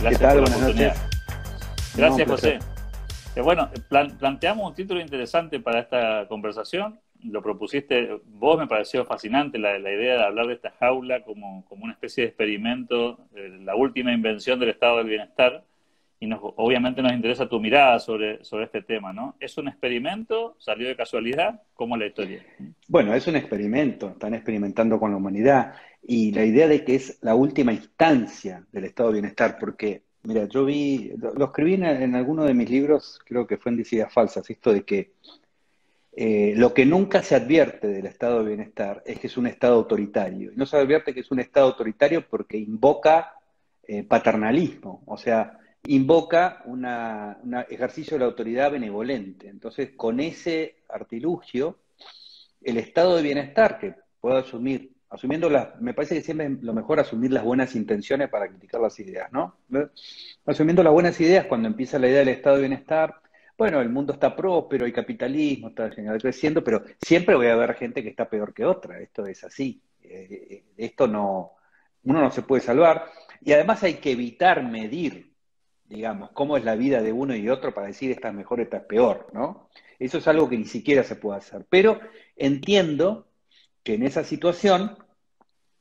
Gracias por la oportunidad. Gracias, José. Eh, bueno, planteamos un título interesante para esta conversación. Lo propusiste vos, me pareció fascinante la, idea de hablar de esta jaula como, una especie de experimento, eh, la última invención del estado del bienestar. Y nos, obviamente nos interesa tu mirada sobre, sobre este tema, ¿no? ¿Es un experimento? ¿Salió de casualidad? ¿Cómo es la historia? Bueno, es un experimento, están experimentando con la humanidad. Y la idea de que es la última instancia del estado de bienestar, porque Mira, yo vi, lo, escribí en, alguno de mis libros, creo que fue en Decidas Falsas, esto de que eh, lo que nunca se advierte del estado de bienestar es que es un estado autoritario. Y no se advierte que es un estado autoritario porque invoca eh, paternalismo, o sea, invoca un ejercicio de la autoridad benevolente. Entonces, con ese artilugio, el estado de bienestar que puedo asumir asumiendo las, me parece que siempre es lo mejor asumir las buenas intenciones para criticar las ideas, ¿no? Asumiendo las buenas ideas cuando empieza la idea del estado de bienestar, bueno, el mundo está próspero, hay capitalismo, está creciendo, pero siempre voy a ver gente que está peor que otra, esto es así, eh, esto no, uno no se puede salvar, y además hay que evitar medir, digamos, cómo es la vida de uno y otro para decir esta es mejor, esta es peor, ¿no? Eso es algo que ni siquiera se puede hacer, pero entiendo que en esa situación,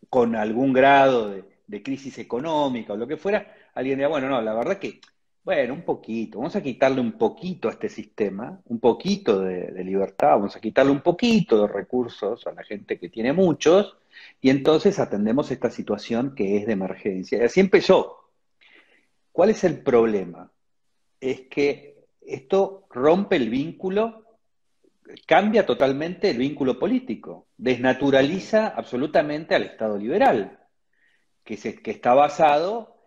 con algún grado de, crisis económica o lo que fuera, alguien diga, bueno, no, la verdad que, bueno, un poquito, vamos a quitarle un poquito a este sistema, un poquito de, de libertad, vamos a quitarle un poquito de recursos a la gente que tiene muchos, y entonces atendemos esta situación que es de emergencia. Y así empezó. ¿Cuál es el problema? Es que esto rompe el vínculo cambia totalmente el vínculo político, desnaturaliza absolutamente al Estado liberal, que, que está basado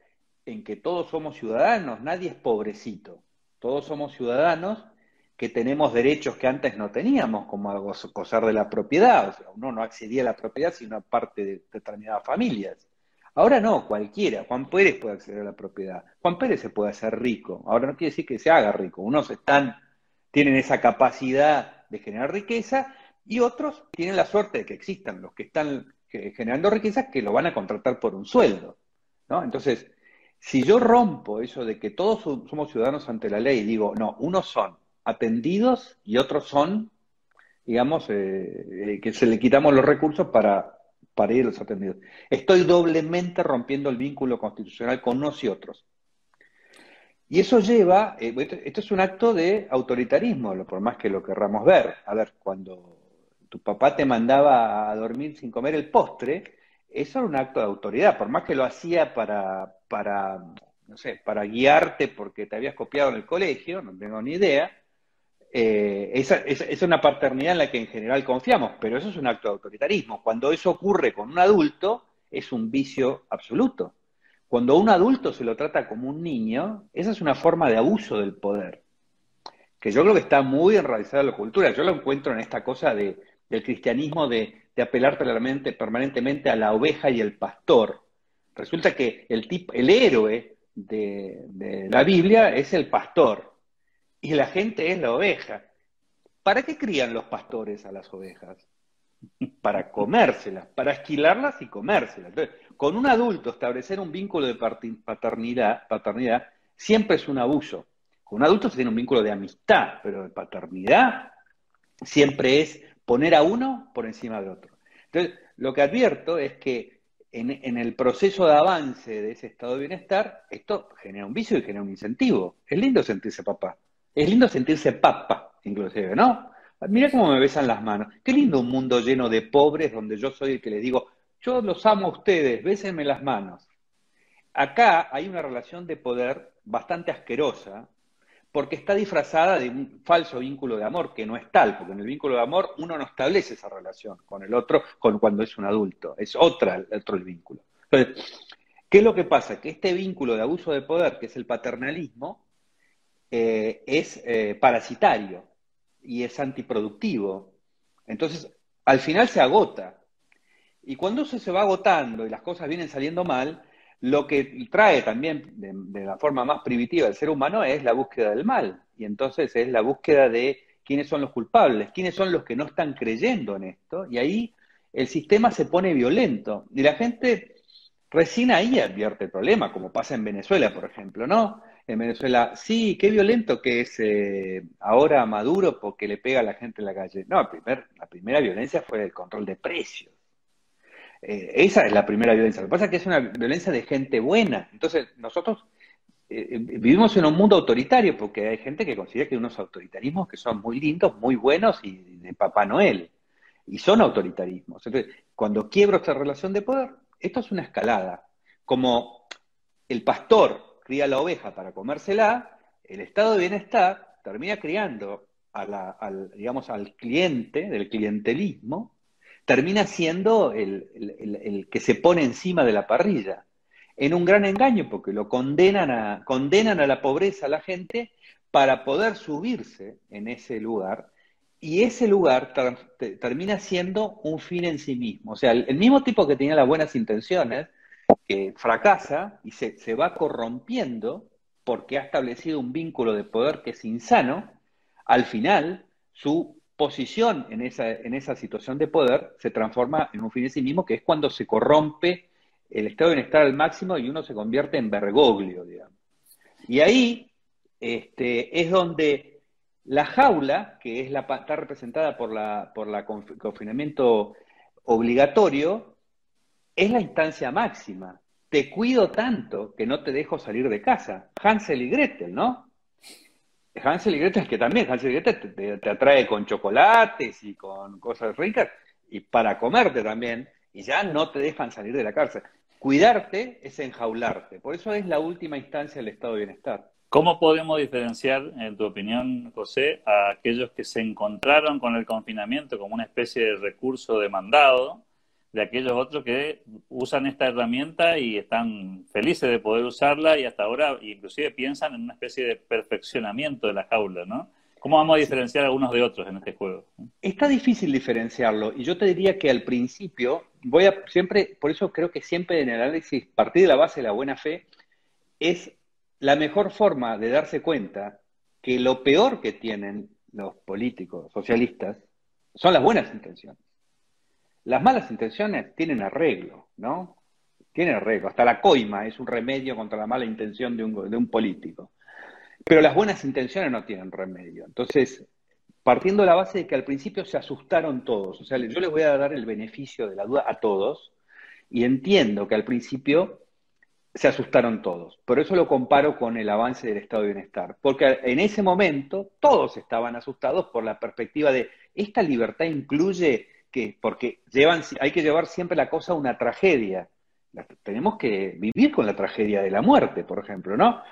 en que todos somos ciudadanos, nadie es pobrecito, todos somos ciudadanos que tenemos derechos que antes no teníamos, como gozar de la propiedad, o sea, uno no accedía a la propiedad sino a parte de determinadas familias. Ahora no, cualquiera, Juan Pérez puede acceder a la propiedad, Juan Pérez se puede hacer rico, ahora no quiere decir que se haga rico, unos están, tienen esa capacidad de generar riqueza y otros tienen la suerte de que existan los que están generando riqueza que lo van a contratar por un sueldo. ¿no? Entonces, si yo rompo eso de que todos somos ciudadanos ante la ley y digo, no, unos son atendidos y otros son, digamos, eh, eh, que se le quitamos los recursos para, para ir a los atendidos. Estoy doblemente rompiendo el vínculo constitucional con unos y otros. Y eso lleva, eh, esto es un acto de autoritarismo, por más que lo querramos ver. A ver, cuando tu papá te mandaba a dormir sin comer el postre, eso era un acto de autoridad, por más que lo hacía para, para no sé, para guiarte porque te habías copiado en el colegio, no tengo ni idea. Eh, esa, es una paternidad en la que en general confiamos, pero eso es un acto de autoritarismo. Cuando eso ocurre con un adulto, es un vicio absoluto. Cuando a un adulto se lo trata como un niño, esa es una forma de abuso del poder, que yo creo que está muy enraizada en la cultura. Yo lo encuentro en esta cosa de, del cristianismo de, apelar permanentemente a la oveja y el pastor. Resulta que el, el héroe de la Biblia es el pastor y la gente es la oveja. ¿Para qué crían los pastores a las ovejas? Para comérselas, para esquilarlas y comérselas. Entonces, con un adulto establecer un vínculo de paternidad, siempre es un abuso. Con un adulto se tiene un vínculo de amistad, pero de paternidad siempre es poner a uno por encima de otro. Entonces, lo que advierto es que en, el proceso de avance de ese estado de bienestar, esto genera un vicio y genera un incentivo. Es lindo sentirse papá. Es lindo sentirse papa, inclusive, ¿no? Mira cómo me besan las manos. Qué lindo un mundo lleno de pobres donde yo soy el que les digo, yo los amo a ustedes, bésenme las manos. Acá hay una relación de poder bastante asquerosa, porque está disfrazada de un falso vínculo de amor, que no es tal, porque en el vínculo de amor uno no establece esa relación con el otro con cuando es un adulto, es otra, otro el vínculo. Entonces, ¿qué es lo que pasa? Que este vínculo de abuso de poder, que es el paternalismo, eh, es eh, parasitario y es antiproductivo. Entonces, al final se agota. Y cuando eso se va agotando y las cosas vienen saliendo mal, lo que trae también de, la forma más primitiva del ser humano es la búsqueda del mal. Y entonces es la búsqueda de quiénes son los culpables, quiénes son los que no están creyendo en esto. Y ahí el sistema se pone violento. Y la gente recién ahí advierte el problema, como pasa en Venezuela, por ejemplo, ¿no? En Venezuela, sí, qué violento que es eh, ahora Maduro porque le pega a la gente en la calle. No, la primera violencia fue el control de precios. Eh, esa es la primera violencia. Lo que pasa es que es una violencia de gente buena. Entonces, nosotros eh, vivimos en un mundo autoritario porque hay gente que considera que unos autoritarismos que son muy lindos, muy buenos y de Papá Noel. Y son autoritarismos. Entonces, cuando quiebro esta relación de poder, esto es una escalada. Como el pastor cría la oveja para comérsela, el estado de bienestar termina criando al, digamos, al cliente del clientelismo, termina siendo el, que se pone encima de la parrilla, en un gran engaño, porque lo condenan a, condenan a la pobreza a la gente para poder subirse en ese lugar, y ese lugar termina siendo un fin en sí mismo. O sea, el mismo tipo que tenía las buenas intenciones, que fracasa y se, se, va corrompiendo porque ha establecido un vínculo de poder que es insano, al final su posición en esa, en esa situación de poder se transforma en un fin en sí mismo, que es cuando se corrompe el estado de bienestar al máximo y uno se convierte en vergoglio, digamos. Y ahí este, es donde la jaula, que es la, está representada por la, por la confinamiento obligatorio, es la instancia máxima. Te cuido tanto que no te dejo salir de casa. Hansel y Gretel, ¿no? Hansel y Gretel que también, Hansel y Gretel te, atrae con chocolates y con cosas ricas y para comerte también, y ya no te dejan salir de la cárcel. Cuidarte es enjaularte, por eso es la última instancia del estado de bienestar. ¿Cómo podemos diferenciar, en tu opinión, José, a aquellos que se encontraron con el confinamiento como una especie de recurso demandado de aquellos otros que usan esta herramienta y están felices de poder usarla y hasta ahora inclusive piensan en una especie de perfeccionamiento de la jaula, ¿no? ¿Cómo vamos a diferenciar algunos de otros en este juego? Está difícil diferenciarlo y yo te diría que al principio voy a siempre, por eso creo que siempre en el análisis partir de la base de la buena fe es la mejor forma de darse cuenta que lo peor que tienen los políticos socialistas son las buenas intenciones. Las malas intenciones tienen arreglo, ¿no? Tienen arreglo. Hasta la coima es un remedio contra la mala intención de un, de un político. Pero las buenas intenciones no tienen remedio. Entonces, partiendo de la base de que al principio se asustaron todos, o sea, yo les voy a dar el beneficio de la duda a todos, y entiendo que al principio se asustaron todos. Por eso lo comparo con el avance del estado de bienestar. Porque en ese momento todos estaban asustados por la perspectiva de, ¿esta libertad incluye que, porque llevan, hay que llevar siempre la cosa a una tragedia. tenemos que vivir con la tragedia de la muerte, por ejemplo, ¿no?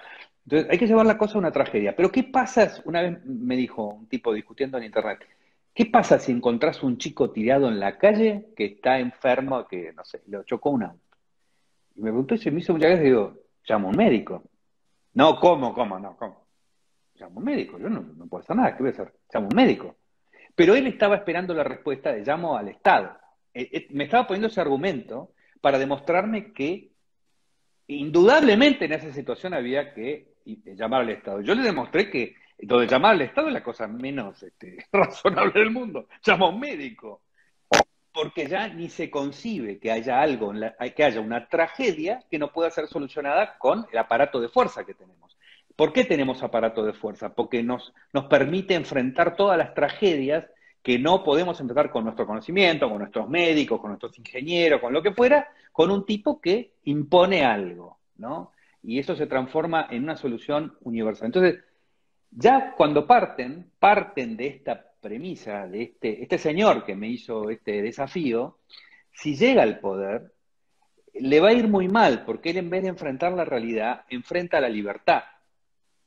Entonces hay que llevar la cosa a una tragedia. Pero ¿qué pasa? Una vez me dijo un tipo discutiendo en internet, ¿qué pasa si encontrás un chico tirado en la calle que está enfermo, que no sé, le chocó un auto? Y me preguntó y se me hizo muchas veces, digo, llamo a un médico. No, ¿cómo, cómo, no, cómo? Llamo a un médico, yo no, no puedo hacer nada, ¿qué voy a hacer? Llamo a un médico. Pero él estaba esperando la respuesta de llamo al Estado. Eh, eh, me estaba poniendo ese argumento para demostrarme que indudablemente en esa situación había que eh, llamar al Estado. Yo le demostré que lo de llamar al Estado es la cosa menos este, razonable del mundo. Llama a un médico. Porque ya ni se concibe que haya algo, que haya una tragedia que no pueda ser solucionada con el aparato de fuerza que tenemos. ¿Por qué tenemos aparato de fuerza? Porque nos, nos permite enfrentar todas las tragedias que no podemos enfrentar con nuestro conocimiento, con nuestros médicos, con nuestros ingenieros, con lo que fuera, con un tipo que impone algo, ¿no? Y eso se transforma en una solución universal. Entonces, ya cuando parten, parten de esta premisa, de este, este señor que me hizo este desafío, si llega al poder, le va a ir muy mal, porque él en vez de enfrentar la realidad, enfrenta la libertad.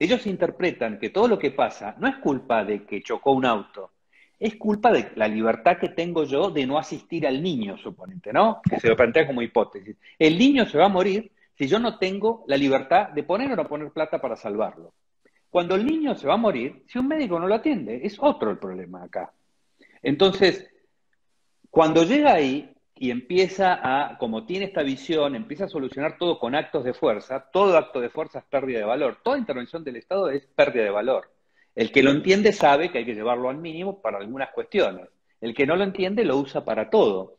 Ellos interpretan que todo lo que pasa no es culpa de que chocó un auto, es culpa de la libertad que tengo yo de no asistir al niño, suponente, ¿no? Que se lo plantea como hipótesis. El niño se va a morir si yo no tengo la libertad de poner o no poner plata para salvarlo. Cuando el niño se va a morir, si un médico no lo atiende, es otro el problema acá. Entonces, cuando llega ahí, y empieza a, como tiene esta visión, empieza a solucionar todo con actos de fuerza, todo acto de fuerza es pérdida de valor, toda intervención del Estado es pérdida de valor. El que lo entiende sabe que hay que llevarlo al mínimo para algunas cuestiones, el que no lo entiende lo usa para todo.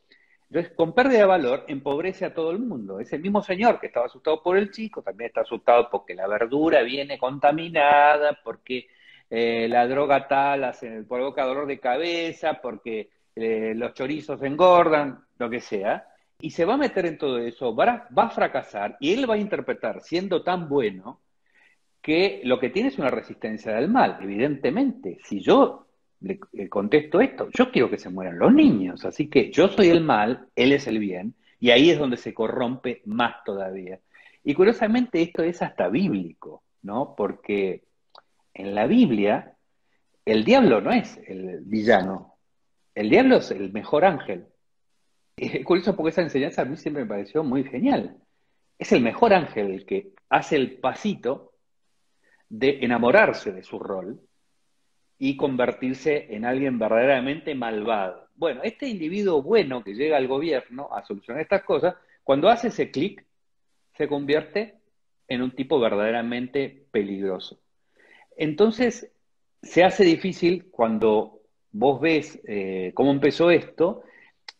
Entonces, con pérdida de valor, empobrece a todo el mundo. Ese mismo señor que estaba asustado por el chico, también está asustado porque la verdura viene contaminada, porque eh, la droga tal hace, provoca dolor de cabeza, porque eh, los chorizos engordan, lo que sea. Y se va a meter en todo eso, va a fracasar y él va a interpretar, siendo tan bueno, que lo que tiene es una resistencia del mal. Evidentemente, si yo le, contesto esto, yo quiero que se mueran los niños, así que yo soy el mal, él es el bien, y ahí es donde se corrompe más todavía. Y curiosamente esto es hasta bíblico, ¿no? Porque en la Biblia el diablo no es el villano, el diablo es el mejor ángel. Y es curioso porque esa enseñanza a mí siempre me pareció muy genial. Es el mejor ángel el que hace el pasito de enamorarse de su rol y convertirse en alguien verdaderamente malvado. Bueno, este individuo bueno que llega al gobierno a solucionar estas cosas, cuando hace ese clic, se convierte en un tipo verdaderamente peligroso. Entonces, se hace difícil cuando vos ves eh, cómo empezó esto,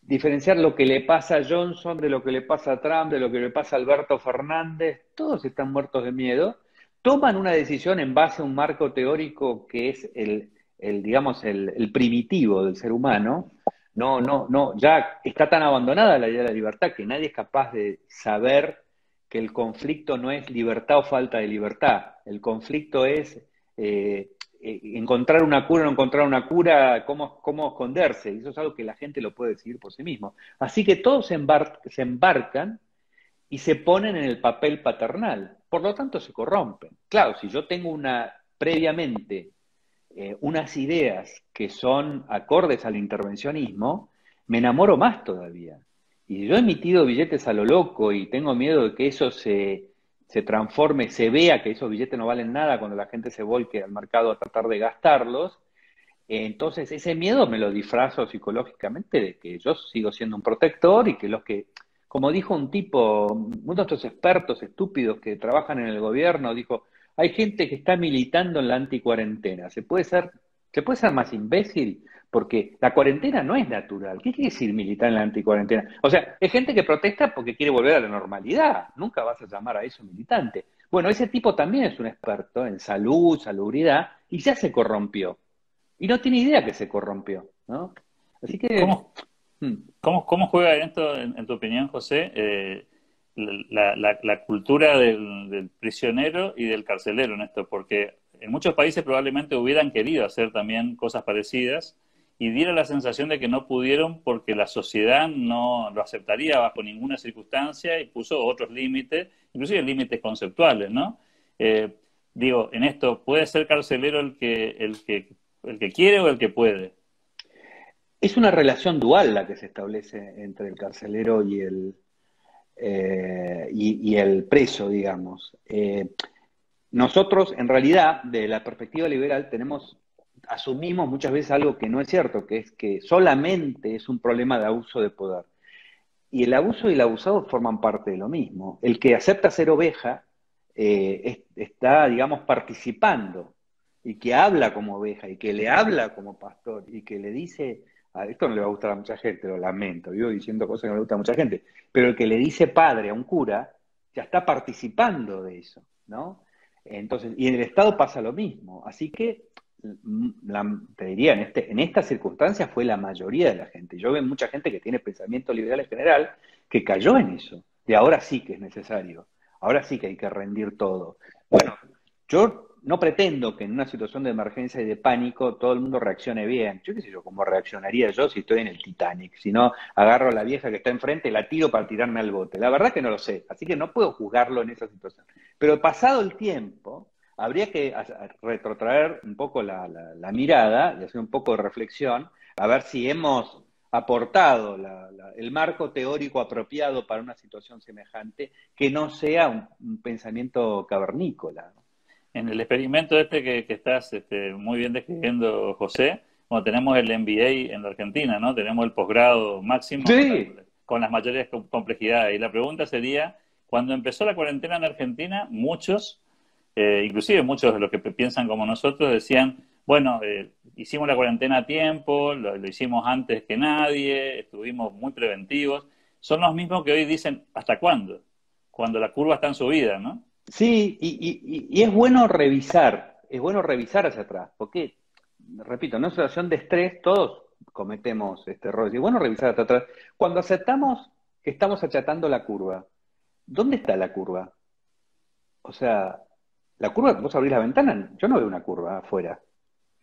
diferenciar lo que le pasa a Johnson de lo que le pasa a Trump, de lo que le pasa a Alberto Fernández, todos están muertos de miedo, toman una decisión en base a un marco teórico que es el, digamos, el, primitivo del ser humano, no, no, no, ya está tan abandonada la idea de la libertad que nadie es capaz de saber que el conflicto no es libertad o falta de libertad. El conflicto es eh, encontrar una cura o no encontrar una cura, cómo, cómo esconderse. Y eso es algo que la gente lo puede decidir por sí mismo. Así que todos se, se embarcan y se ponen en el papel paternal por lo tanto se corrompen. Claro, si yo tengo una previamente eh, unas ideas que son acordes al intervencionismo, me enamoro más todavía. Y si yo he emitido billetes a lo loco y tengo miedo de que eso se, se transforme, se vea que esos billetes no valen nada cuando la gente se volque al mercado a tratar de gastarlos, entonces ese miedo me lo disfrazo psicológicamente de que yo sigo siendo un protector y que los que como dijo un tipo, uno de estos expertos estúpidos que trabajan en el gobierno, dijo, hay gente que está militando en la anticuarentena. ¿Se puede ser, se puede ser más imbécil? Porque la cuarentena no es natural. ¿Qué quiere decir militar en la anticuarentena? O sea, es gente que protesta porque quiere volver a la normalidad. Nunca vas a llamar a eso militante. Bueno, ese tipo también es un experto en salud, salubridad, y ya se corrompió. Y no tiene idea que se corrompió, ¿no? Así que... ¿Cómo? Hmm. ¿Cómo, cómo juega esto, en, tu opinión, José, eh, la, cultura del, prisionero y del carcelero en esto? Porque en muchos países probablemente hubieran querido hacer también cosas parecidas y diera la sensación de que no pudieron porque la sociedad no lo aceptaría bajo ninguna circunstancia y puso otros límites, inclusive límites conceptuales, ¿no? Eh, digo, en esto, ¿puede ser carcelero el que, el que, el que quiere o el que puede? Es una relación dual la que se establece entre el carcelero y el, eh, y, el preso, digamos. Eh, nosotros, en realidad, de la perspectiva liberal, tenemos, asumimos muchas veces algo que no es cierto, que es que solamente es un problema de abuso de poder. Y el abuso y el abusado forman parte de lo mismo. El que acepta ser oveja eh, está, digamos, participando y que habla como oveja y que le habla como pastor y que le dice esto no le va a gustar a mucha gente, lo lamento, vivo diciendo cosas que no le gustan a mucha gente, pero el que le dice padre a un cura ya está participando de eso, ¿no? Entonces, y en el Estado pasa lo mismo, así que mm, te diría, en, este, en estas circunstancias fue la mayoría de la gente. Yo veo mucha gente que tiene pensamiento liberal en general que cayó en eso, de ahora sí que es necesario, ahora sí que hay que rendir todo. Bueno, yo no pretendo que en una situación de emergencia y de pánico todo el mundo reaccione bien. Yo qué sé yo, cómo reaccionaría yo si estoy en el Titanic. Si no, agarro a la vieja que está enfrente y la tiro para tirarme al bote. La verdad que no lo sé, así que no puedo juzgarlo en esa situación. Pero pasado el tiempo, habría que retrotraer un poco la, mirada y hacer un poco de reflexión, a ver si hemos aportado el marco teórico apropiado para una situación semejante que no sea un, un pensamiento cavernícola en el experimento este que, estás este, muy bien describiendo, José, como tenemos el MBA en la Argentina, ¿no? Tenemos el posgrado máximo con, las mayores complejidades. Y la pregunta sería, cuando empezó la cuarentena en Argentina, muchos, eh, inclusive muchos de los que piensan como nosotros, decían, bueno, eh, hicimos la cuarentena a tiempo, lo, hicimos antes que nadie, estuvimos muy preventivos, son los mismos que hoy dicen, ¿hasta cuándo? Cuando la curva está en subida, ¿no? Sí, y, es bueno revisar, es bueno revisar hacia atrás, porque, repito, en una situación de estrés todos cometemos este error, es bueno revisar hacia atrás. Cuando aceptamos que estamos achatando la curva, ¿dónde está la curva? O sea, la curva, vos abrís la ventana, yo no veo una curva afuera.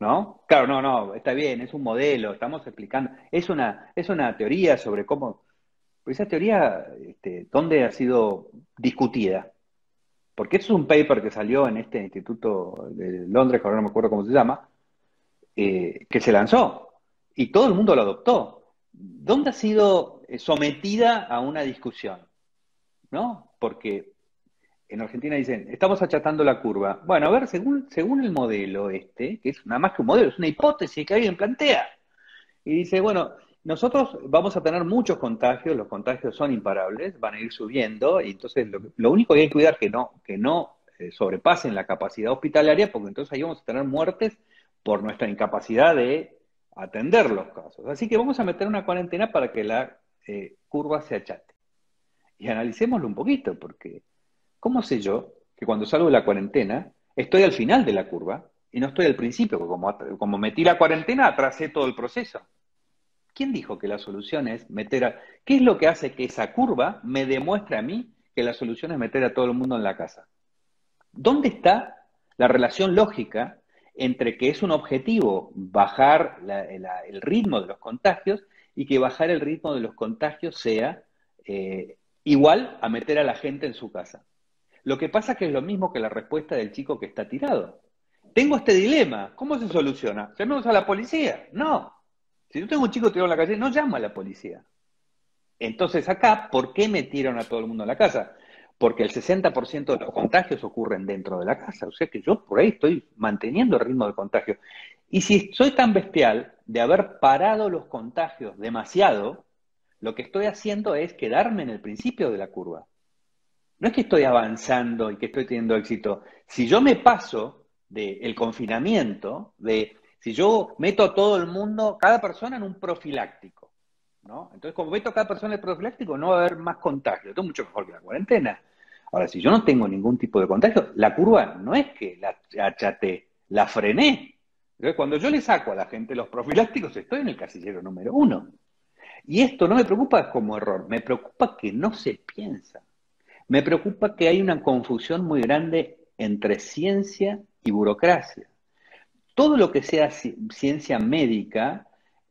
¿No? Claro, no, no, está bien, es un modelo, estamos explicando, es una, es una teoría sobre cómo, esa teoría, este, ¿dónde ha sido discutida? Porque es un paper que salió en este instituto de Londres, que ahora no me acuerdo cómo se llama, eh, que se lanzó y todo el mundo lo adoptó. ¿Dónde ha sido sometida a una discusión? ¿No? Porque en Argentina dicen, estamos achatando la curva. Bueno, a ver, según, según el modelo este, que es nada más que un modelo, es una hipótesis que alguien plantea. Y dice, bueno, nosotros vamos a tener muchos contagios, los contagios son imparables, van a ir subiendo, y entonces lo, único que hay que cuidar es que no, que no eh, sobrepasen la capacidad hospitalaria, porque entonces ahí vamos a tener muertes por nuestra incapacidad de atender los casos. Así que vamos a meter una cuarentena para que la eh, curva se achate. Y analicémoslo un poquito, porque ¿Cómo sé yo que cuando salgo de la cuarentena estoy al final de la curva y no estoy al principio? Como, como metí la cuarentena, atrasé todo el proceso. ¿Quién dijo que la solución es meter a... ¿Qué es lo que hace que esa curva me demuestre a mí que la solución es meter a todo el mundo en la casa? ¿Dónde está la relación lógica entre que es un objetivo bajar el ritmo de los contagios y que bajar el ritmo de los contagios sea eh, igual a meter a la gente en su casa? Lo que pasa es que es lo mismo que la respuesta del chico que está tirado. Tengo este dilema, ¿cómo se soluciona? ¿Llamemos a la policía? No. Si yo tengo un chico tirado en la calle, no llamo a la policía. Entonces acá, ¿por qué metieron a todo el mundo en la casa? Porque el 60% de los contagios ocurren dentro de la casa. O sea que yo por ahí estoy manteniendo el ritmo de contagio. Y si soy tan bestial de haber parado los contagios demasiado, lo que estoy haciendo es quedarme en el principio de la curva. No es que estoy avanzando y que estoy teniendo éxito. Si yo me paso del confinamiento, de si yo meto a todo el mundo, cada persona en un profiláctico, ¿no? Entonces, como meto a cada persona en el profiláctico, no va a haber más contagio. Esto es mucho mejor que la cuarentena. Ahora, si yo no tengo ningún tipo de contagio, la curva no es que la achaté, la frené. Entonces, cuando yo le saco a la gente los profilácticos, estoy en el casillero número uno. Y esto no me preocupa como error, me preocupa que no se piensa. Me preocupa que hay una confusión muy grande entre ciencia y burocracia. Todo lo que sea ciencia médica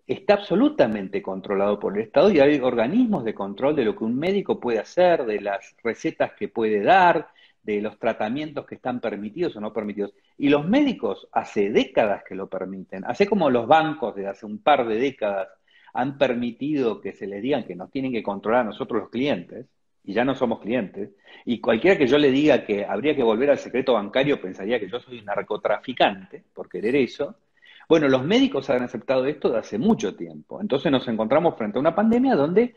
está absolutamente controlado por el Estado y hay organismos de control de lo que un médico puede hacer, de las recetas que puede dar, de los tratamientos que están permitidos o no permitidos. Y los médicos hace décadas que lo permiten, hace como los bancos de hace un par de décadas han permitido que se les digan que nos tienen que controlar a nosotros los clientes, y ya no somos clientes, y cualquiera que yo le diga que habría que volver al secreto bancario pensaría que yo soy un narcotraficante por querer eso. Bueno, los médicos han aceptado esto de hace mucho tiempo. Entonces nos encontramos frente a una pandemia donde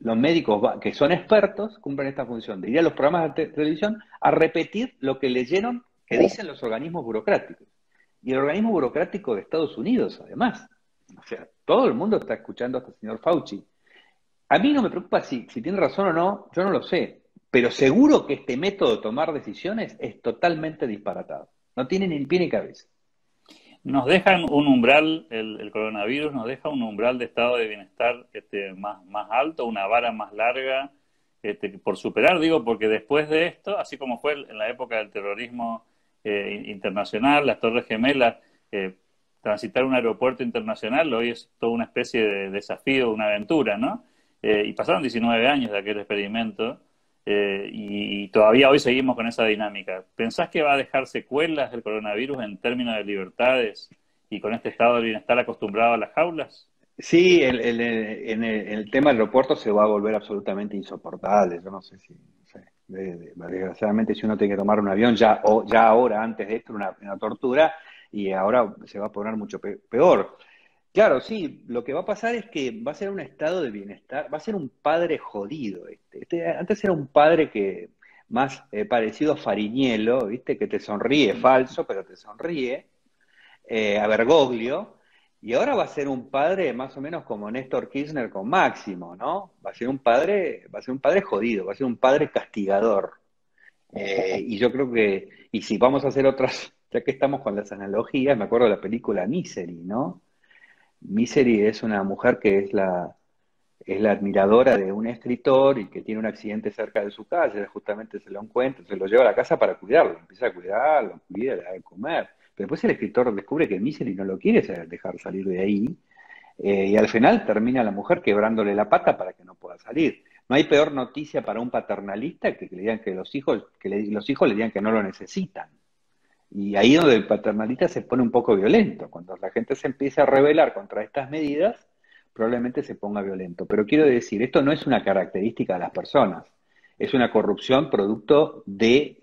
los médicos que son expertos cumplen esta función de ir a los programas de televisión a repetir lo que leyeron que dicen los organismos burocráticos. Y el organismo burocrático de Estados Unidos, además. O sea, todo el mundo está escuchando a este señor Fauci. A mí no me preocupa si, si tiene razón o no, yo no lo sé, pero seguro que este método de tomar decisiones es totalmente disparatado. No tiene ni pie ni cabeza. Nos dejan un umbral, el, coronavirus nos deja un umbral de estado de bienestar este, más, más alto, una vara más larga este, por superar, digo, porque después de esto, así como fue en la época del terrorismo eh, internacional, las Torres Gemelas, eh, transitar un aeropuerto internacional hoy es toda una especie de desafío, una aventura, ¿no? Eh, y pasaron 19 años de aquel experimento eh, y, todavía hoy seguimos con esa dinámica. ¿Pensás que va a dejar secuelas del coronavirus en términos de libertades y con este estado de bienestar acostumbrado a las jaulas? Sí, el, en el, tema del aeropuerto se va a volver absolutamente insoportable. Yo no sé si, desgraciadamente si uno tiene que tomar un avión ya, o, ya ahora, antes de esto, una, una tortura, y ahora se va a poner mucho peor. Claro, sí, lo que va a pasar es que va a ser un estado de bienestar, va a ser un padre jodido. Este. este antes era un padre que más eh, parecido a Fariñelo, ¿viste? Que te sonríe, falso, pero te sonríe. eh, a Bergoglio, y ahora va a ser un padre más o menos como Néstor Kirchner con Máximo, ¿no? Va a ser un padre, va a ser un padre jodido, va a ser un padre castigador. Eh, y yo creo que, y si vamos a hacer otras, ya que estamos con las analogías, me acuerdo de la película Misery, ¿no? Misery es una mujer que es la, es la admiradora de un escritor y que tiene un accidente cerca de su casa, justamente se lo encuentra, se lo lleva a la casa para cuidarlo, empieza a cuidarlo, cuida, le da de comer. Pero después el escritor descubre que Misery no lo quiere dejar salir de ahí, eh, y al final termina la mujer quebrándole la pata para que no pueda salir. No hay peor noticia para un paternalista que, le digan que los hijos, que los hijos le digan que no lo necesitan. Y ahí donde el paternalista se pone un poco violento. Cuando la gente se empieza a rebelar contra estas medidas, probablemente se ponga violento. Pero quiero decir, esto no es una característica de las personas, es una corrupción producto del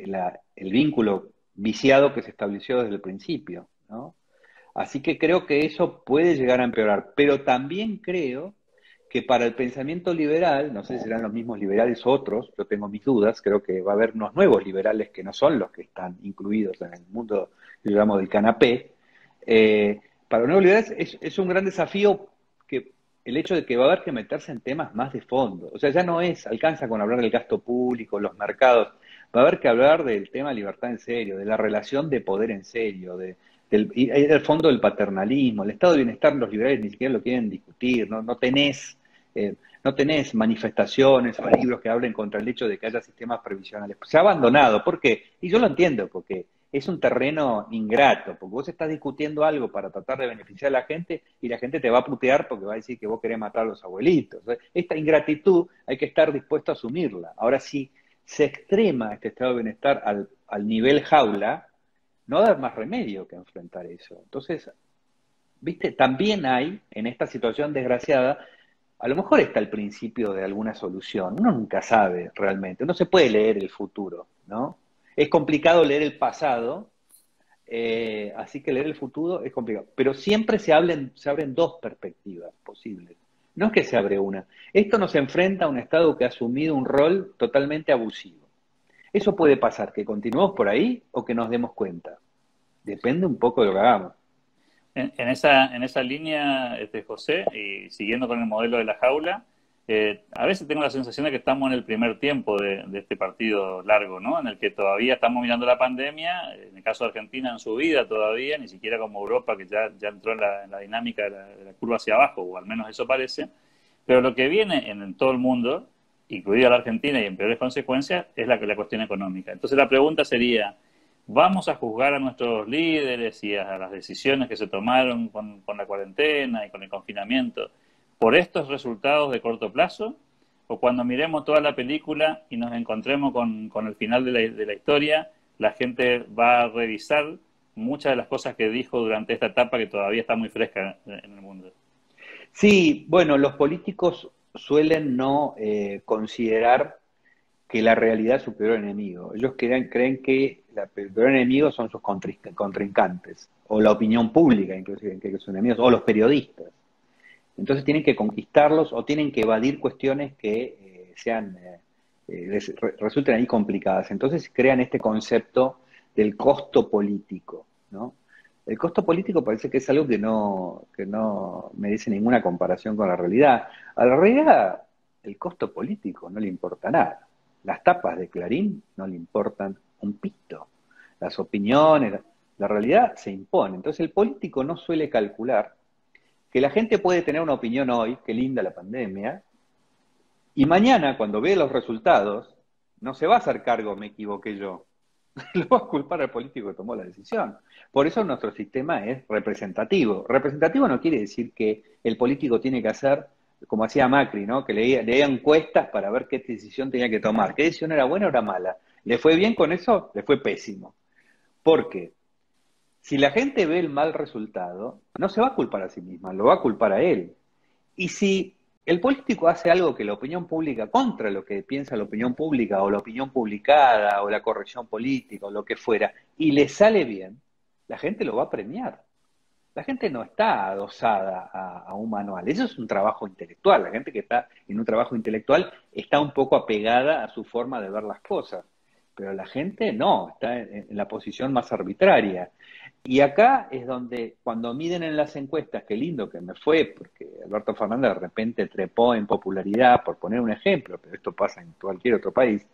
el vínculo viciado que se estableció desde el principio. Así que creo que eso puede llegar a empeorar, pero también creo que para el pensamiento liberal, no sé si serán los mismos liberales otros, yo tengo mis dudas, creo que va a haber unos nuevos liberales que no son los que están incluidos en el mundo, digamos, del canapé. Eh, para los nuevos liberales es, un gran desafío que el hecho de que va a haber que meterse en temas más de fondo. O sea, ya no es, alcanza con hablar del gasto público, los mercados, va a haber que hablar del tema libertad en serio, de la relación de poder en serio, de, del, fondo del paternalismo, el estado de bienestar los liberales ni siquiera lo quieren discutir, no, no tenés eh, no tenés manifestaciones o libros que hablen contra el hecho de que haya sistemas previsionales. Se ha abandonado. ¿Por qué? Y yo lo entiendo, porque es un terreno ingrato, porque vos estás discutiendo algo para tratar de beneficiar a la gente y la gente te va a putear porque va a decir que vos querés matar a los abuelitos. Esta ingratitud hay que estar dispuesto a asumirla. Ahora, si se extrema este estado de bienestar al, al nivel jaula, no va a haber más remedio que enfrentar eso. Entonces, viste, también hay en esta situación desgraciada a lo mejor está el principio de alguna solución. Uno nunca sabe realmente. Uno se puede leer el futuro, ¿no? Es complicado leer el pasado, eh, así que leer el futuro es complicado. Pero siempre se, se abren dos perspectivas posibles. No es que se abre una. Esto nos enfrenta a un Estado que ha asumido un rol totalmente abusivo. Eso puede pasar, que continuemos por ahí o que nos demos cuenta. Depende un poco de lo que hagamos. En, esa, en esa línea, este, José, y siguiendo con el modelo de la jaula, eh, a veces tengo la sensación de que estamos en el primer tiempo de, este partido largo, ¿no? En el que todavía estamos mirando la pandemia, en el caso de Argentina en su vida todavía, ni siquiera como Europa, que ya, ya entró en la, dinámica de la, curva hacia abajo, o al menos eso parece. Pero lo que viene en, todo el mundo, incluida la Argentina y en peores consecuencias, es la, la cuestión económica. Entonces la pregunta sería, vamos a juzgar a nuestros líderes y a las decisiones que se tomaron con, la cuarentena y con el confinamiento por estos resultados de corto plazo? ¿O cuando miremos toda la película y nos encontremos con, el final de la, historia, la gente va a revisar muchas de las cosas que dijo durante esta etapa que todavía está muy fresca en el mundo? Sí, bueno, los políticos suelen no eh, considerar que la realidad es su peor enemigo. Ellos creen, que el peor enemigo son sus contrincantes, o la opinión pública, inclusive, que son enemigos, o los periodistas. Entonces tienen que conquistarlos o tienen que evadir cuestiones que eh, sean eh, eh, resulten ahí complicadas. Entonces crean este concepto del costo político. El costo político parece que es algo que no, que no merece ninguna comparación con la realidad. A la realidad, el costo político no le importa nada. Las tapas de Clarín no le importan un pito. Las opiniones, la realidad se impone. Entonces el político no suele calcular que la gente puede tener una opinión hoy, qué linda la pandemia, y mañana cuando ve los resultados, no se va a hacer cargo, me equivoqué yo. Lo va a culpar al político que tomó la decisión. Por eso nuestro sistema es representativo. Representativo no quiere decir que el político tiene que hacer como hacía Macri, ¿no? Que leía, leía encuestas para ver qué decisión tenía que tomar, qué decisión era buena o era mala. ¿Le fue bien con eso? Le fue pésimo. Porque si la gente ve el mal resultado, no se va a culpar a sí misma, lo va a culpar a él. Y si el político hace algo que la opinión pública, contra lo que piensa la opinión pública, o la opinión publicada, o la corrección política, o lo que fuera, y le sale bien, la gente lo va a premiar. La gente no está adosada a, un manual, eso es un trabajo intelectual. La gente que está en un trabajo intelectual está un poco apegada a su forma de ver las cosas, pero la gente no, está en, la posición más arbitraria. Y acá es donde, cuando miden en las encuestas, qué lindo que me fue, porque Alberto Fernández de repente trepó en popularidad, por poner un ejemplo, pero esto pasa en cualquier otro país,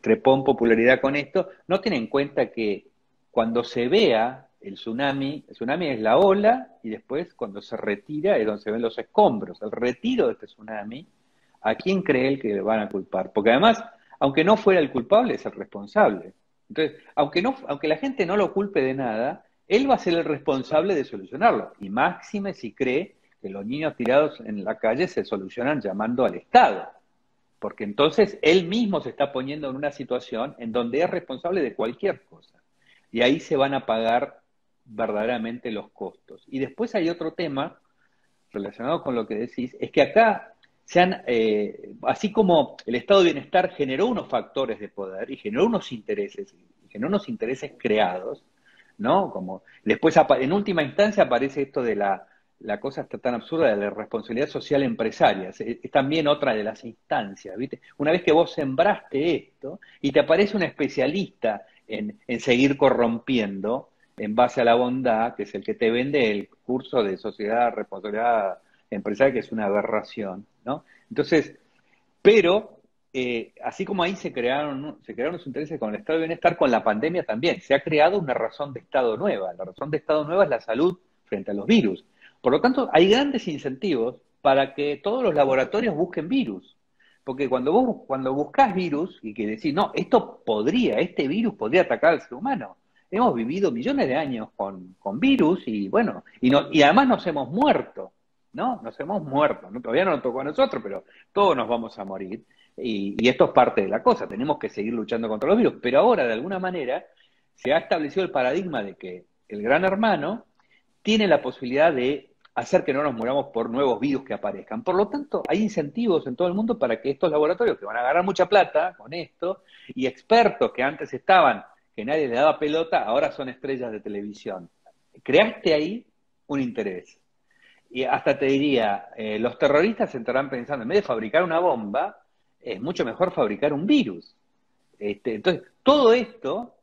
trepó en popularidad con esto, no tienen en cuenta que cuando se vea el tsunami, el tsunami es la ola y después cuando se retira es donde se ven los escombros. El retiro de este tsunami, ¿a quién cree él que le van a culpar? Porque además, aunque no fuera el culpable, es el responsable. Entonces, aunque, no, aunque la gente no lo culpe de nada, él va a ser el responsable de solucionarlo. Y máxime si cree que los niños tirados en la calle se solucionan llamando al Estado. Porque entonces él mismo se está poniendo en una situación en donde es responsable de cualquier cosa. Y ahí se van a pagar verdaderamente los costos. Y después hay otro tema relacionado con lo que decís, es que acá se han, eh, así como el estado de bienestar generó unos factores de poder y generó unos intereses, y generó unos intereses creados, ¿no? Como después, en última instancia, aparece esto de la, la cosa está tan absurda de la responsabilidad social empresaria. Es, también otra de las instancias, ¿viste? Una vez que vos sembraste esto y te aparece un especialista en, en seguir corrompiendo en base a la bondad, que es el que te vende el curso de sociedad, responsabilidad empresaria, que es una aberración, ¿no? Entonces, pero eh, así como ahí se crearon, se crearon los intereses con el estado de bienestar, con la pandemia también, se ha creado una razón de estado nueva. La razón de estado nueva es la salud frente a los virus. Por lo tanto, hay grandes incentivos para que todos los laboratorios busquen virus. Porque cuando vos cuando buscas virus y que decís, no, esto podría, este virus podría atacar al ser humano. Hemos vivido millones de años con, con virus y bueno, y, no, y además nos hemos muerto. ¿no? Nos hemos muerto, ¿no? todavía no nos tocó a nosotros, pero todos nos vamos a morir. Y, esto es parte de la cosa, tenemos que seguir luchando contra los virus, pero ahora de alguna manera se ha establecido el paradigma de que el gran hermano tiene la posibilidad de hacer que no nos muramos por nuevos virus que aparezcan. Por lo tanto, hay incentivos en todo el mundo para que estos laboratorios que van a ganar mucha plata con esto y expertos que antes estaban, que nadie le daba pelota, ahora son estrellas de televisión. Creaste ahí un interés. Y hasta te diría, eh, los terroristas estarán pensando, en vez de fabricar una bomba, es mucho mejor fabricar un virus. Este, entonces, todo esto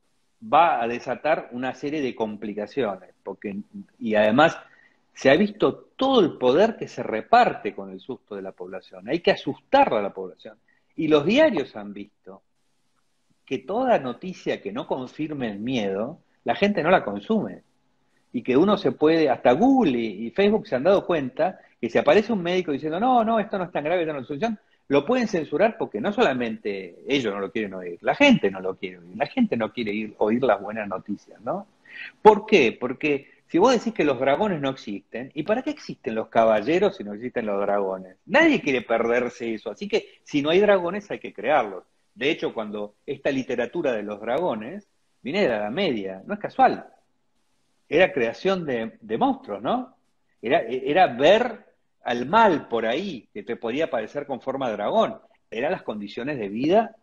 va a desatar una serie de complicaciones, porque, y además se ha visto todo el poder que se reparte con el susto de la población. Hay que asustar a la población. Y los diarios han visto que toda noticia que no confirme el miedo, la gente no la consume y que uno se puede, hasta Google y, Facebook se han dado cuenta que si aparece un médico diciendo, no, no, esto no es tan grave, no es solución, lo pueden censurar porque no solamente ellos no lo quieren oír, la gente no lo quiere oír, la gente no quiere oír las buenas noticias, ¿no? ¿Por qué? Porque si vos decís que los dragones no existen, ¿y para qué existen los caballeros si no existen los dragones? Nadie quiere perderse eso, así que si no hay dragones hay que crearlos. De hecho, cuando esta literatura de los dragones viene de la Media, no es casual, era creación de, monstruos, ¿no? Era, era, ver al mal por ahí, que te podía parecer con forma de dragón. Eran las condiciones de vida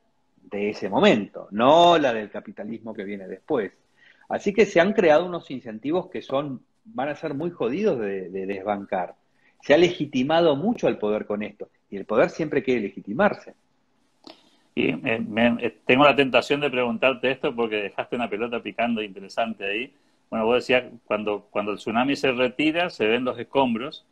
de ese momento, no la del capitalismo que viene después. Así que se han creado unos incentivos que son, van a ser muy jodidos de, desbancar. Se ha legitimado mucho el poder con esto, y el poder siempre quiere legitimarse. Y eh, eh, tengo la tentación de preguntarte esto porque dejaste una pelota picando interesante ahí bueno, vos decías, cuando, cuando el tsunami se retira, se ven los escombros,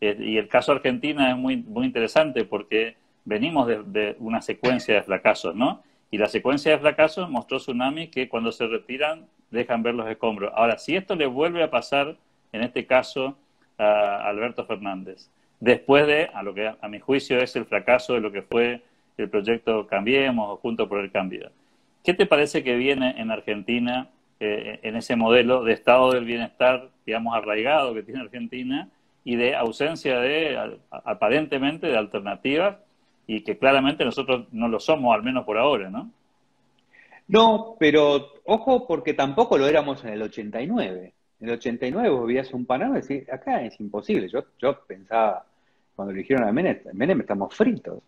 eh, y el caso Argentina es muy, muy interesante porque venimos de, una secuencia de fracasos, ¿no? Y la secuencia de fracasos mostró tsunami que cuando se retiran dejan ver los escombros. Ahora, si esto le vuelve a pasar, en este caso, a Alberto Fernández, después de, a lo que a mi juicio es el fracaso de lo que fue el proyecto Cambiemos o Junto por el Cambio, ¿qué te parece que viene en Argentina eh, en ese modelo de estado del bienestar, digamos, arraigado que tiene Argentina y de ausencia de, aparentemente, de alternativas y que claramente nosotros no lo somos, al menos por ahora, ¿no? No, pero ojo, porque tampoco lo éramos en el 89. En el 89 vos veías un panorama y decís, acá es imposible. Yo, yo pensaba, cuando eligieron a Menem, Menem estamos fritos.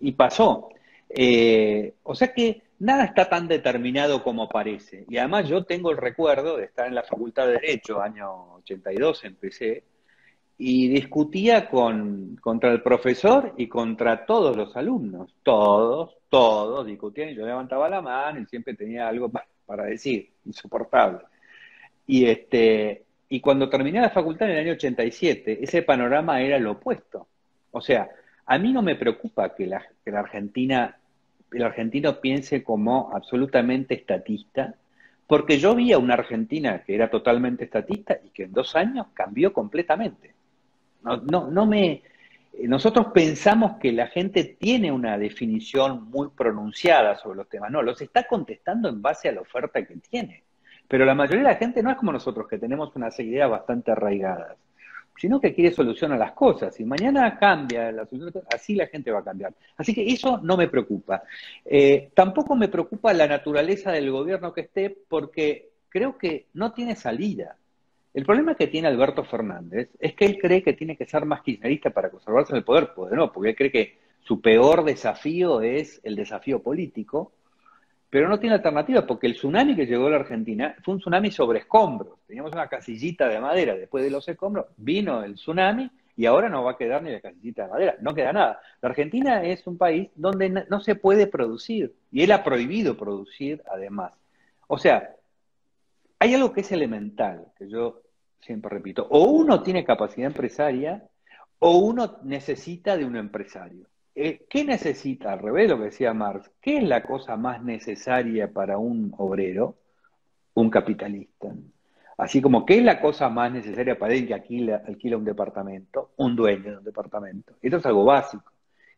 Y pasó. Eh, o sea que nada está tan determinado como parece. Y además yo tengo el recuerdo de estar en la Facultad de Derecho, año 82 empecé, y discutía con, contra el profesor y contra todos los alumnos. Todos, todos discutían y yo levantaba la mano y siempre tenía algo para, para decir, insoportable. Y, este, y cuando terminé la facultad en el año 87, ese panorama era lo opuesto. O sea, a mí no me preocupa que la, que la Argentina, el argentino piense como absolutamente estatista, porque yo vi a una Argentina que era totalmente estatista y que en dos años cambió completamente. No, no, no me, nosotros pensamos que la gente tiene una definición muy pronunciada sobre los temas. No, los está contestando en base a la oferta que tiene. Pero la mayoría de la gente no es como nosotros, que tenemos unas ideas bastante arraigadas, sino que quiere solución a las cosas. Y mañana cambia la solución, así la gente va a cambiar. Así que eso no me preocupa. Eh, tampoco me preocupa la naturaleza del gobierno que esté, porque creo que no tiene salida. El problema que tiene Alberto Fernández es que él cree que tiene que ser más kirchnerista para conservarse en el poder, pues no, porque él cree que su peor desafío es el desafío político, pero no tiene alternativa, porque el tsunami que llegó a la Argentina fue un tsunami sobre escombros. Teníamos una casillita de madera después de los escombros, vino el tsunami y ahora no va a quedar ni la casillita de madera, no queda nada. La Argentina es un país donde no se puede producir y él ha prohibido producir además. O sea, hay algo que es elemental, que yo siempre repito, o uno tiene capacidad empresaria o uno necesita de un empresario. Eh, ¿Qué necesita? Al revés lo que decía Marx, ¿qué es la cosa más necesaria para un obrero? Un capitalista. Así como, ¿qué es la cosa más necesaria para alguien que alquila, alquila un departamento? Un dueño de un departamento. Esto es algo básico.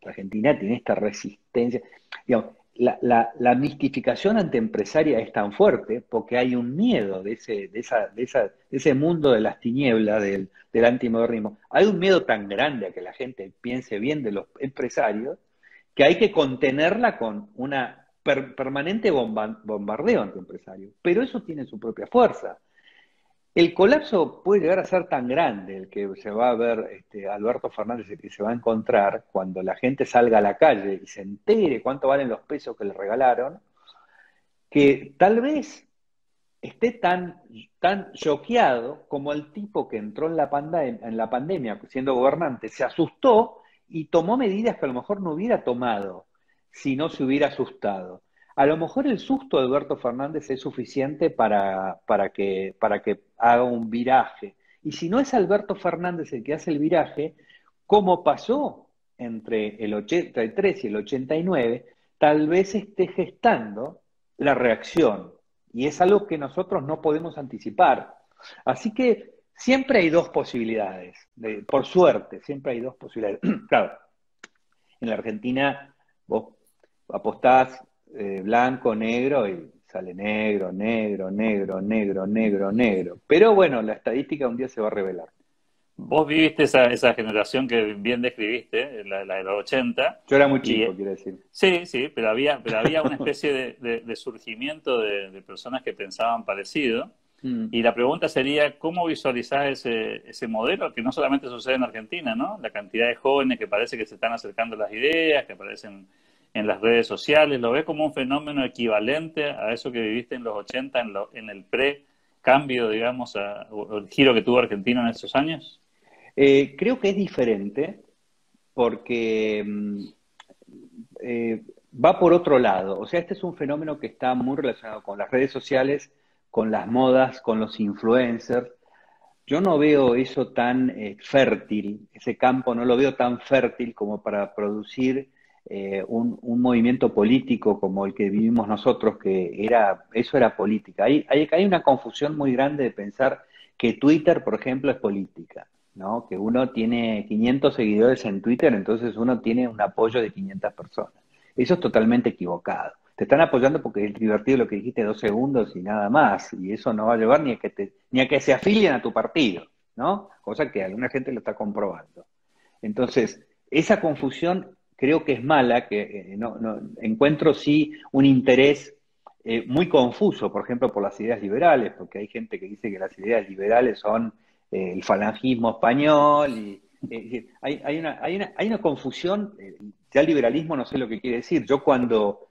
La Argentina tiene esta resistencia. Digamos, la, la, mistificación antiempresaria es tan fuerte porque hay un miedo de ese, de esa, de esa, ese mundo de las tinieblas del, del antimodernismo. Hay un miedo tan grande a que la gente piense bien de los empresarios que hay que contenerla con una permanente bombardeo antiempresario. Pero eso tiene su propia fuerza. El colapso puede llegar a ser tan grande, el que se va a ver este, Alberto Fernández, el que se va a encontrar cuando la gente salga a la calle y se entere cuánto valen los pesos que le regalaron, que tal vez esté tan, tan choqueado como el tipo que entró en la, en la pandemia siendo gobernante, se asustó y tomó medidas que a lo mejor no hubiera tomado si no se hubiera asustado. A lo mejor el susto de Alberto Fernández es suficiente para, para, que, para que haga un viraje. Y si no es Alberto Fernández el que hace el viraje, como pasó entre el 83 y el 89, tal vez esté gestando la reacción. Y es algo que nosotros no podemos anticipar. Así que siempre hay dos posibilidades. por suerte, siempre hay dos posibilidades. claro, en la Argentina vos apostás eh, blanco, negro y sale negro, negro, negro, negro, negro, negro. Pero bueno, la estadística un día se va a revelar. Vos viviste esa, esa generación que bien describiste, la, de los 80. Yo era muy chico, quiero decir. Sí, sí, pero había, pero había una especie de, surgimiento de, personas que pensaban parecido. Mm. Y la pregunta sería, ¿cómo visualizás ese, ese modelo que no solamente sucede en Argentina, ¿no? La cantidad de jóvenes que parece que se están acercando a las ideas, que aparecen en las redes sociales? ¿Lo ves como un fenómeno equivalente a eso que viviste en los 80, en, el pre-cambio, digamos, o el giro que tuvo Argentina en esos años? Eh, creo que es diferente porque mm, eh, va por otro lado. O sea, este es un fenómeno que está muy relacionado con las redes sociales, con las modas, con los influencers. Yo no veo eso tan eh, fértil, ese campo no lo veo tan fértil como para producir eh, un, movimiento político como el que vivimos nosotros, que era, eso era política. Hay, hay, hay, una confusión muy grande de pensar que Twitter, por ejemplo, es política, ¿no? Que uno tiene 500 seguidores en Twitter, entonces uno tiene un apoyo de 500 personas. Eso es totalmente equivocado. Te están apoyando porque es divertido lo que dijiste dos segundos y nada más, y eso no va a llevar ni a que, te, ni a que se afilien a tu partido, ¿no? Cosa que alguna gente lo está comprobando. Entonces, esa confusión creo que es mala, que eh, no, encuentro sí un interés eh, muy confuso, por ejemplo, por las ideas liberales, porque hay gente que dice que las ideas liberales son eh, el falangismo español, y hay, hay, una, hay, una, hay una confusión, ya el liberalismo no sé lo que quiere decir. Yo cuando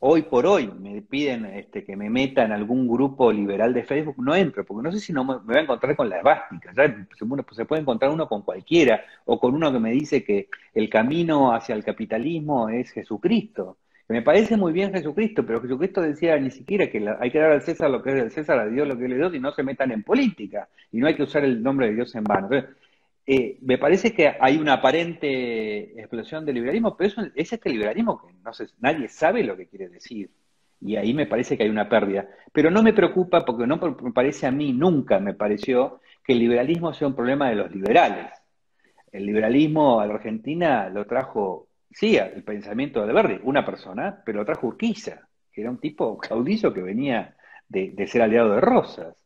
hoy por hoy me piden este, que me meta en algún grupo liberal de Facebook, no entro, porque no sé si no me, voy a encontrar con la esvástica. se, puede encontrar uno con cualquiera, o con uno que me dice que el camino hacia el capitalismo es Jesucristo. me parece muy bien Jesucristo, pero Jesucristo decía ni siquiera que hay que dar al César lo que es del César, a Dios lo que es de Dios, y no se metan en política, y no hay que usar el nombre de Dios en vano. Eh, me parece que hay una aparente explosión del liberalismo, pero eso, es este liberalismo que no sé, nadie sabe lo que quiere decir. Y ahí me parece que hay una pérdida. Pero no me preocupa porque no me parece a mí, nunca me pareció que el liberalismo sea un problema de los liberales. El liberalismo a la Argentina lo trajo sí, el pensamiento de Verdi, una persona, pero lo trajo Urquiza, que era un tipo caudillo que venía de, de ser aliado de Rosas.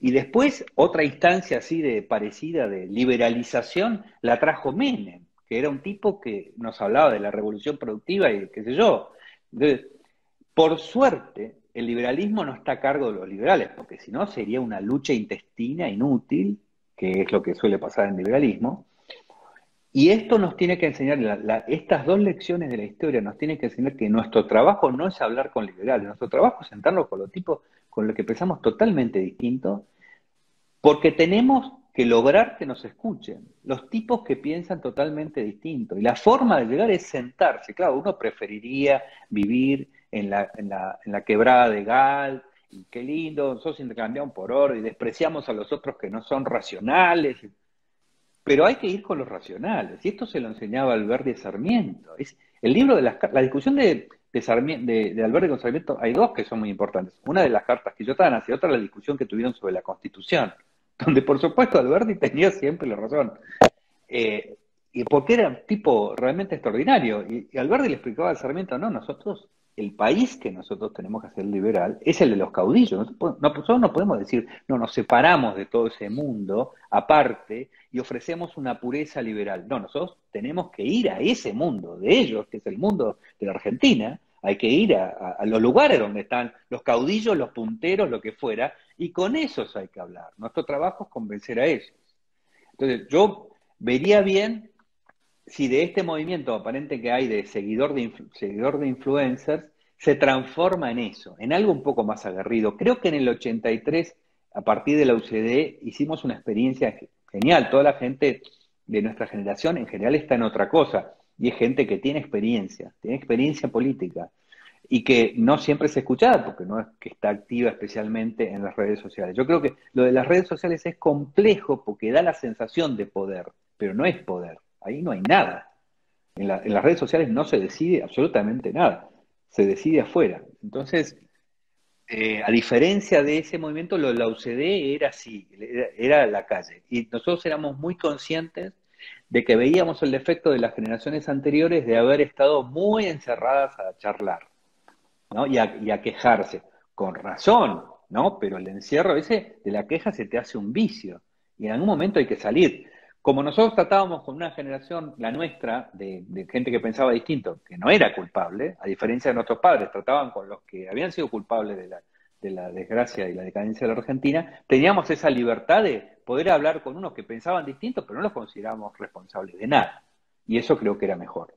Y después otra instancia así de parecida de liberalización la trajo Menem, que era un tipo que nos hablaba de la revolución productiva y qué sé yo. por suerte, el liberalismo no está a cargo de los liberales, porque si no sería una lucha intestina inútil, que es lo que suele pasar en liberalismo. Y esto nos tiene que enseñar, estas dos lecciones de la historia nos tienen que enseñar que nuestro trabajo no es hablar con liberales, nuestro trabajo es sentarnos con los tipos con los que pensamos totalmente distintos, porque tenemos que lograr que nos escuchen, los tipos que piensan totalmente distinto. Y la forma de llegar es sentarse. Claro, uno preferiría vivir en la, en la, en la quebrada de Gal, y qué lindo, nosotros intercambiamos por oro y despreciamos a los otros que no son racionales. Pero hay que ir con los racionales. Y esto se lo enseñaba Alberti Sarmiento. Es el libro de las la discusión de, de, de, Alberti con Sarmiento, hay dos que son muy importantes. Una de las cartas que yo estaba y otra la discusión que tuvieron sobre la Constitución, donde por supuesto Alberti tenía siempre la razón. Eh, y porque era un tipo realmente extraordinario. Y, y Alberti le explicaba a Sarmiento, no, nosotros el país que nosotros tenemos que hacer liberal es el de los caudillos. Nosotros no podemos decir, no, nos separamos de todo ese mundo aparte y ofrecemos una pureza liberal. No, nosotros tenemos que ir a ese mundo de ellos, que es el mundo de la Argentina. Hay que ir a, los lugares donde están los caudillos, los punteros, lo que fuera, y con esos hay que hablar. Nuestro trabajo es convencer a ellos. Entonces, yo vería bien si de este movimiento aparente que hay de seguidor de, seguidor de influencers se transforma en eso, en algo un poco más aguerrido. Creo que en el 83, a partir de la UCD, hicimos una experiencia genial. Toda la gente de nuestra generación en general está en otra cosa. Y es gente que tiene experiencia, tiene experiencia política y que no siempre es escuchada porque no es que está activa especialmente en las redes sociales. Yo creo que lo de las redes sociales es complejo porque da la sensación de poder, pero no es poder. Ahí no hay nada. En, las redes sociales no se decide absolutamente nada. Se decide afuera. Entonces, eh, a diferencia de ese movimiento, lo la UCD era así, era, la calle. Y nosotros éramos muy conscientes de que veíamos el defecto de las generaciones anteriores de haber estado muy encerradas a charlar ¿no? y, a, y a quejarse, con razón, ¿no? Pero el encierro ese de la queja se te hace un vicio y en algún momento hay que salir. Como nosotros tratábamos con una generación, la nuestra, de, gente que pensaba distinto, que no era culpable, a diferencia de nuestros padres, trataban con los que habían sido culpables de la, de la desgracia y la decadencia de la Argentina, teníamos esa libertad de poder hablar con unos que pensaban distinto, pero no los considerábamos responsables de nada. Y eso creo que era mejor.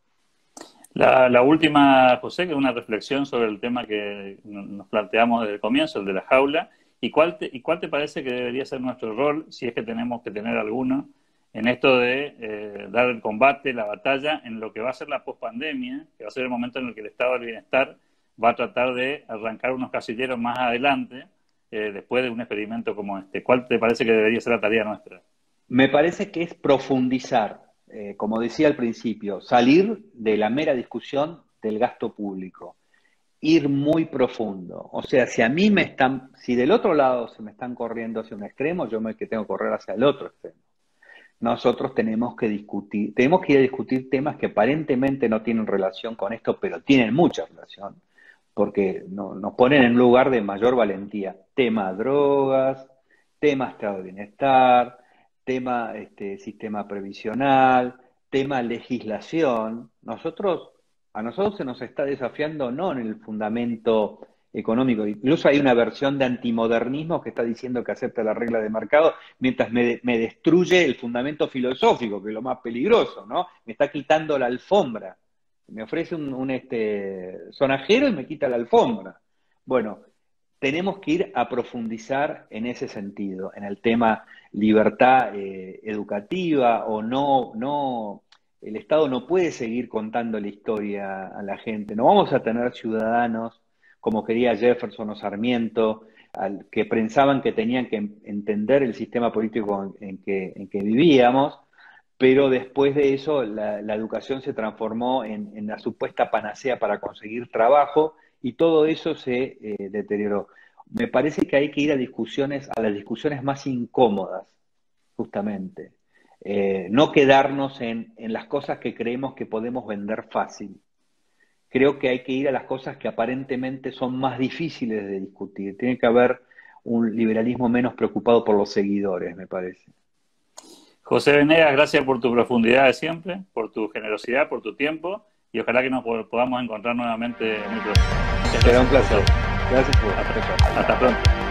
La, última, José, que es una reflexión sobre el tema que nos planteamos desde el comienzo, el de la jaula. ¿Y cuál ¿Y cuál te parece que debería ser nuestro rol, si es que tenemos que tener alguno, en esto de eh, dar el combate, la batalla, en lo que va a ser la pospandemia, que va a ser el momento en el que el Estado del Bienestar va a tratar de arrancar unos casilleros más adelante, eh, después de un experimento como este. ¿Cuál te parece que debería ser la tarea nuestra? Me parece que es profundizar, eh, como decía al principio, salir de la mera discusión del gasto público, ir muy profundo. O sea, si a mí me están, si del otro lado se me están corriendo hacia un extremo, yo me que tengo que correr hacia el otro extremo nosotros tenemos que discutir, tenemos que ir a discutir temas que aparentemente no tienen relación con esto, pero tienen mucha relación, porque nos ponen en lugar de mayor valentía. Tema drogas, tema estado de bienestar, tema este, sistema previsional, tema legislación. Nosotros, a nosotros se nos está desafiando no en el fundamento económico. Incluso hay una versión de antimodernismo que está diciendo que acepta la regla de mercado mientras me, destruye el fundamento filosófico, que es lo más peligroso, ¿no? Me está quitando la alfombra. Me ofrece un, este, sonajero y me quita la alfombra. Bueno, tenemos que ir a profundizar en ese sentido, en el tema libertad eh, educativa o no, no el Estado no puede seguir contando la historia a la gente. No vamos a tener ciudadanos como quería Jefferson o Sarmiento, que pensaban que tenían que entender el sistema político en que, en que vivíamos, pero después de eso la, educación se transformó en, la supuesta panacea para conseguir trabajo y todo eso se eh, deterioró. Me parece que hay que ir a discusiones, a las discusiones más incómodas, justamente. Eh, no quedarnos en, las cosas que creemos que podemos vender fácil. Creo que hay que ir a las cosas que aparentemente son más difíciles de discutir. Tiene que haber un liberalismo menos preocupado por los seguidores, me parece. José Venegas, gracias por tu profundidad de siempre, por tu generosidad, por tu tiempo y ojalá que nos podamos encontrar nuevamente muy pronto. Será un placer. Gracias por hasta, hasta pronto.